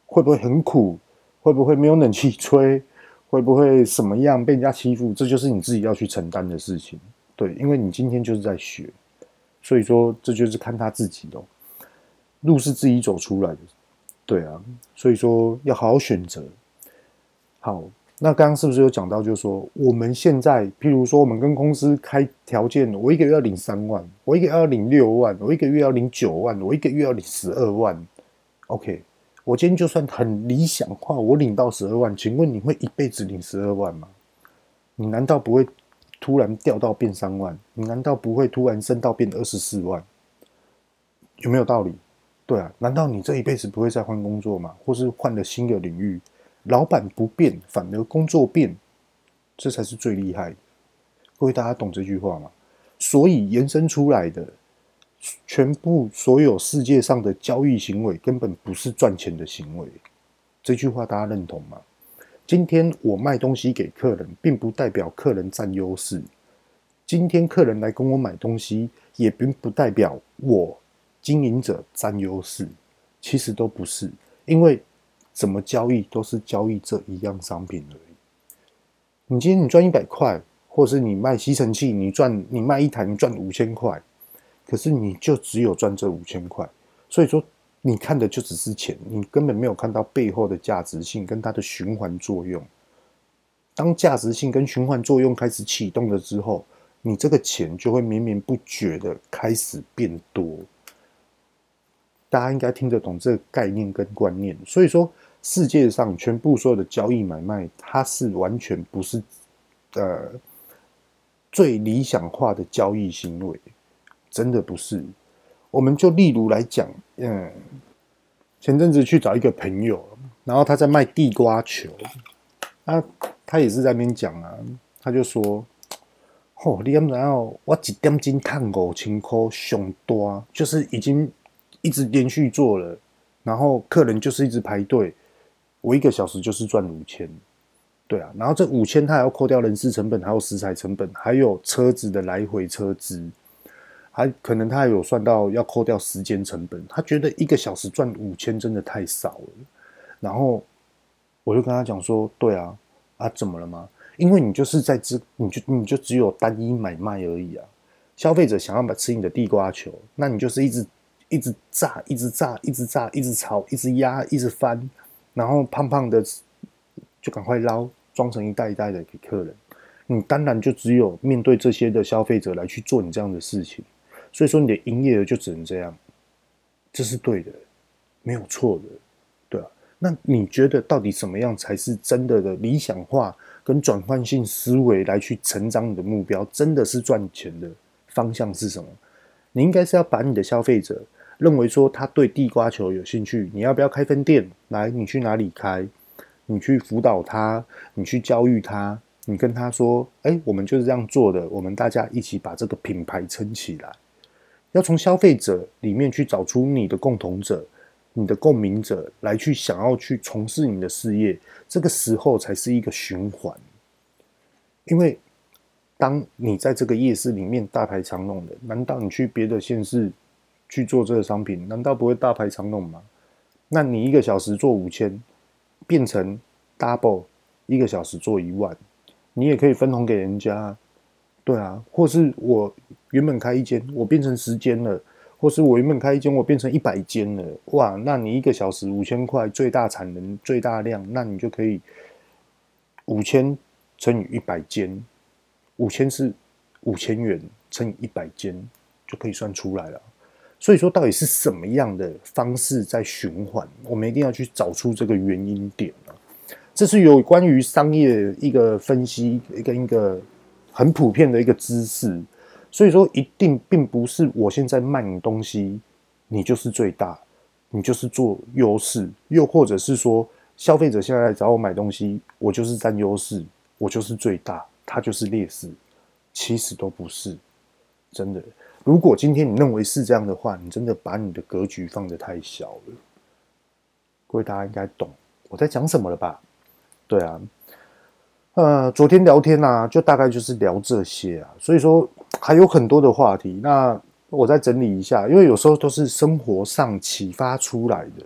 会不会很苦？会不会没有冷气吹？会不会什么样被人家欺负？这就是你自己要去承担的事情。对，因为你今天就是在学，所以说这就是看他自己的路是自己走出来的。对啊，所以说要好好选择。好。那刚刚是不是有讲到，就是说我们现在，譬如说我们跟公司开条件，我一个月要领三万，我一个月要领六万，我一个月要领九万，我一个月要领十二万。OK，我今天就算很理想化，我领到十二万，请问你会一辈子领十二万吗？你难道不会突然掉到变三万？你难道不会突然升到变二十四万？有没有道理？对啊，难道你这一辈子不会再换工作吗？或是换了新的领域？老板不变，反而工作变，这才是最厉害。各位大家懂这句话吗？所以延伸出来的全部所有世界上的交易行为，根本不是赚钱的行为。这句话大家认同吗？今天我卖东西给客人，并不代表客人占优势。今天客人来跟我买东西，也并不代表我经营者占优势。其实都不是，因为。怎么交易都是交易这一样商品而已。你今天你赚一百块，或是你卖吸尘器，你赚你卖一台你赚五千块，可是你就只有赚这五千块。所以说你看的就只是钱，你根本没有看到背后的价值性跟它的循环作用。当价值性跟循环作用开始启动了之后，你这个钱就会绵绵不绝的开始变多。大家应该听得懂这个概念跟观念，所以说。世界上全部所有的交易买卖，它是完全不是呃最理想化的交易行为，真的不是。我们就例如来讲，嗯，前阵子去找一个朋友，然后他在卖地瓜球，啊，他也是在那边讲啊，他就说：“哦，你然后我一点金赚五千块，上多，就是已经一直连续做了，然后客人就是一直排队。”我一个小时就是赚五千，对啊，然后这五千他还要扣掉人事成本，还有食材成本，还有车子的来回车资，还可能他还有算到要扣掉时间成本。他觉得一个小时赚五千真的太少了，然后我就跟他讲说：“对啊，啊怎么了吗？因为你就是在这，你就你就只有单一买卖而已啊。消费者想要买吃你的地瓜球，那你就是一直一直炸，一直炸，一直炸，一直炒，一直压，一直翻。”然后胖胖的，就赶快捞，装成一袋一袋的给客人。你当然就只有面对这些的消费者来去做你这样的事情，所以说你的营业额就只能这样，这是对的，没有错的，对啊。那你觉得到底怎么样才是真的的理想化跟转换性思维来去成长你的目标？真的是赚钱的方向是什么？你应该是要把你的消费者。认为说他对地瓜球有兴趣，你要不要开分店？来，你去哪里开？你去辅导他，你去教育他，你跟他说：“哎，我们就是这样做的，我们大家一起把这个品牌撑起来。”要从消费者里面去找出你的共同者、你的共鸣者，来去想要去从事你的事业，这个时候才是一个循环。因为当你在这个夜市里面大排长龙的，难道你去别的县市？去做这个商品，难道不会大排长龙吗？那你一个小时做五千，变成 double，一个小时做一万，你也可以分红给人家，对啊。或是我原本开一间，我变成十间了，或是我原本开一间，我变成一百间了，哇！那你一个小时五千块，最大产能、最大量，那你就可以五千乘以一百间，五千是五千元乘以一百间，就可以算出来了。所以说，到底是什么样的方式在循环？我们一定要去找出这个原因点啊！这是有关于商业一个分析，一个一个很普遍的一个姿势。所以说，一定并不是我现在卖你东西，你就是最大，你就是做优势；又或者是说，消费者现在来找我买东西，我就是占优势，我就是最大，他就是劣势。其实都不是，真的。如果今天你认为是这样的话，你真的把你的格局放得太小了。各位大家应该懂我在讲什么了吧？对啊，呃，昨天聊天啊，就大概就是聊这些啊，所以说还有很多的话题。那我再整理一下，因为有时候都是生活上启发出来的，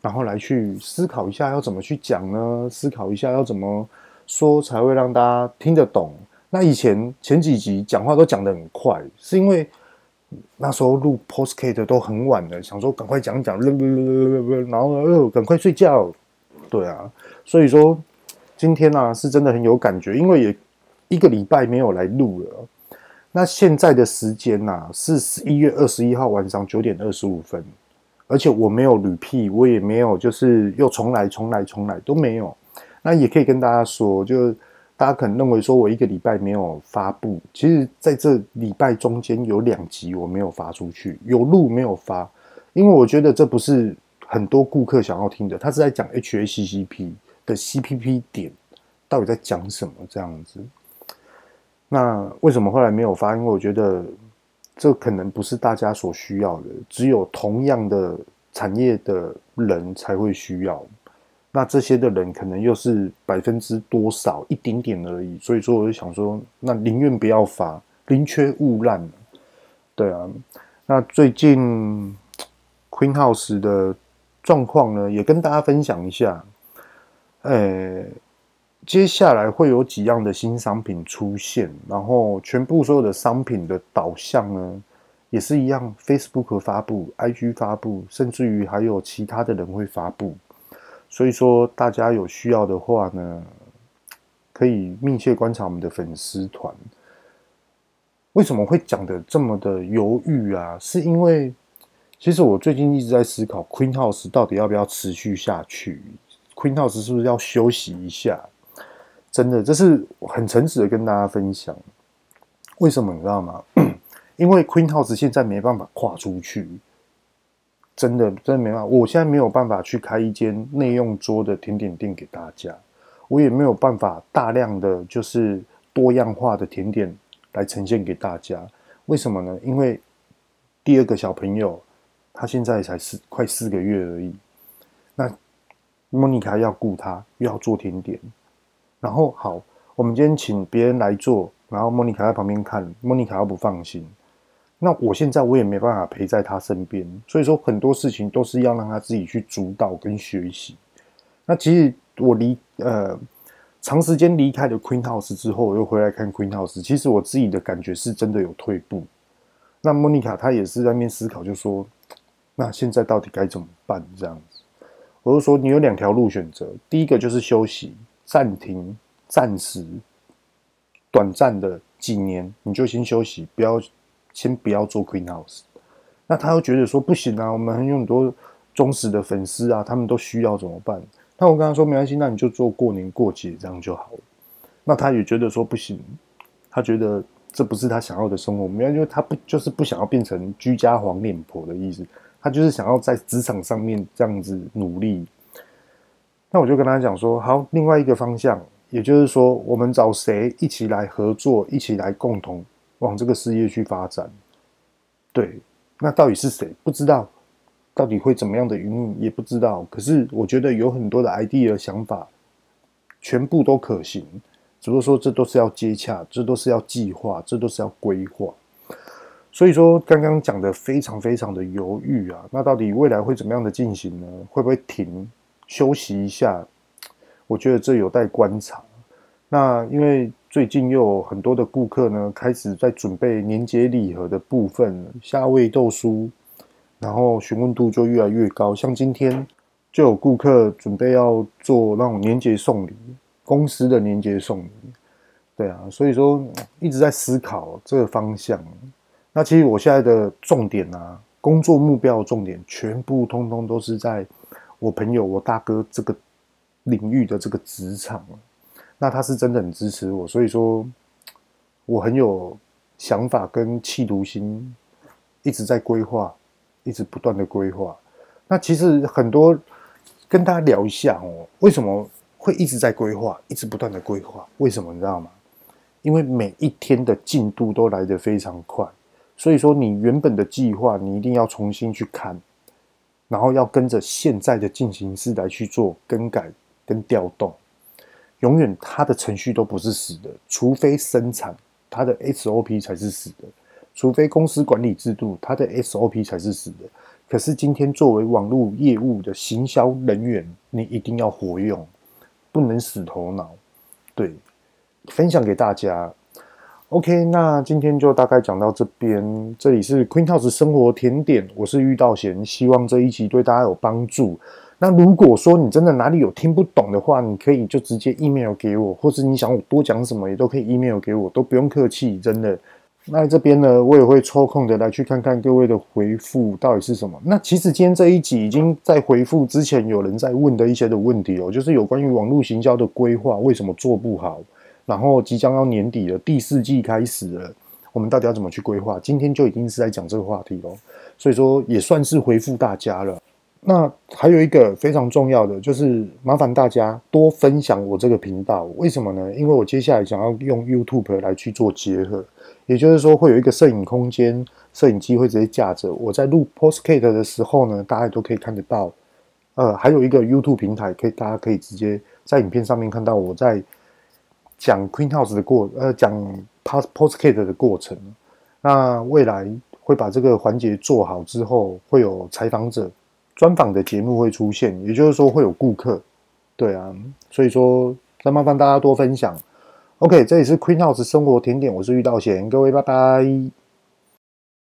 然后来去思考一下要怎么去讲呢？思考一下要怎么说才会让大家听得懂。那以前前几集讲话都讲得很快，是因为。那时候录 postcast 都很晚了，想说赶快讲讲，然后呃赶快睡觉。对啊，所以说今天呢、啊、是真的很有感觉，因为也一个礼拜没有来录了。那现在的时间呐、啊、是十一月二十一号晚上九点二十五分，而且我没有 repeat，我也没有就是又重来重来重来都没有。那也可以跟大家说，就大家可能认为说我一个礼拜没有发布，其实在这礼拜中间有两集我没有发出去，有录没有发，因为我觉得这不是很多顾客想要听的，他是在讲 HACCP 的 CPP 点到底在讲什么这样子。那为什么后来没有发？因为我觉得。这可能不是大家所需要的，只有同样的产业的人才会需要。那这些的人可能又是百分之多少一点点而已，所以说我就想说，那宁愿不要发，宁缺毋滥。对啊，那最近 Queen House 的状况呢，也跟大家分享一下。诶。接下来会有几样的新商品出现，然后全部所有的商品的导向呢，也是一样，Facebook 发布，IG 发布，甚至于还有其他的人会发布。所以说，大家有需要的话呢，可以密切观察我们的粉丝团。为什么会讲的这么的犹豫啊？是因为其实我最近一直在思考，Queen House 到底要不要持续下去？Queen House 是不是要休息一下？真的，这是很诚实的跟大家分享。为什么你知道吗？[CLEARS THROAT] 因为 Queen House 现在没办法跨出去，真的真的没办法。我现在没有办法去开一间内用桌的甜点店给大家，我也没有办法大量的就是多样化的甜点来呈现给大家。为什么呢？因为第二个小朋友他现在才四快四个月而已，莫妮卡要雇他，又要做甜点。然后好，我们今天请别人来做，然后莫妮卡在旁边看，莫妮卡又不放心。那我现在我也没办法陪在他身边，所以说很多事情都是要让他自己去主导跟学习。那其实我离呃长时间离开了 Queen House 之后，我又回来看 Queen House，其实我自己的感觉是真的有退步。那莫妮卡她也是在那边思考，就说那现在到底该怎么办？这样，我就说你有两条路选择，第一个就是休息。暂停，暂时，短暂的几年，你就先休息，不要先不要做 Queen House。那他又觉得说不行啊，我们有很多忠实的粉丝啊，他们都需要怎么办？那我跟他说没关系，那你就做过年过节这样就好了。那他也觉得说不行，他觉得这不是他想要的生活，没有，因为他不就是不想要变成居家黄脸婆的意思，他就是想要在职场上面这样子努力。那我就跟他讲说，好，另外一个方向，也就是说，我们找谁一起来合作，一起来共同往这个事业去发展。对，那到底是谁？不知道，到底会怎么样的运营也不知道。可是我觉得有很多的 idea 想法，全部都可行，只不过说这都是要接洽，这都是要计划，这都是要规划。所以说，刚刚讲的非常非常的犹豫啊，那到底未来会怎么样的进行呢？会不会停？休息一下，我觉得这有待观察。那因为最近又有很多的顾客呢，开始在准备年节礼盒的部分，夏味豆酥，然后询问度就越来越高。像今天就有顾客准备要做那种年节送礼，公司的年节送礼。对啊，所以说一直在思考这个方向。那其实我现在的重点啊，工作目标的重点，全部通通都是在。我朋友，我大哥这个领域的这个职场，那他是真的很支持我，所以说我很有想法跟企图心，一直在规划，一直不断的规划。那其实很多跟大家聊一下哦，为什么会一直在规划，一直不断的规划？为什么你知道吗？因为每一天的进度都来得非常快，所以说你原本的计划，你一定要重新去看。然后要跟着现在的进行式来去做更改跟调动，永远它的程序都不是死的，除非生产它的 SOP 才是死的，除非公司管理制度它的 SOP 才是死的。可是今天作为网络业务的行销人员，你一定要活用，不能死头脑。对，分享给大家。OK，那今天就大概讲到这边。这里是 Queen House 生活甜点，我是玉道贤，希望这一集对大家有帮助。那如果说你真的哪里有听不懂的话，你可以就直接 email 给我，或是你想我多讲什么也都可以 email 给我，都不用客气，真的。那这边呢，我也会抽空的来去看看各位的回复到底是什么。那其实今天这一集已经在回复之前有人在问的一些的问题哦，就是有关于网络行销的规划为什么做不好，然后即将要年底了，第四季开始了，我们到底要怎么去规划？今天就已经是在讲这个话题喽，所以说也算是回复大家了。那还有一个非常重要的，就是麻烦大家多分享我这个频道。为什么呢？因为我接下来想要用 YouTube 来去做结合，也就是说会有一个摄影空间，摄影机会直接架着。我在录 Postcat 的时候呢，大家都可以看得到。呃，还有一个 YouTube 平台，可以大家可以直接在影片上面看到我在讲 Queen House 的过，呃，讲 post postcast 的过程。那未来会把这个环节做好之后，会有采访者。专访的节目会出现，也就是说会有顾客，对啊，所以说再麻烦大家多分享。OK，这里是 Queen House 生活甜点，我是玉道贤，各位拜拜。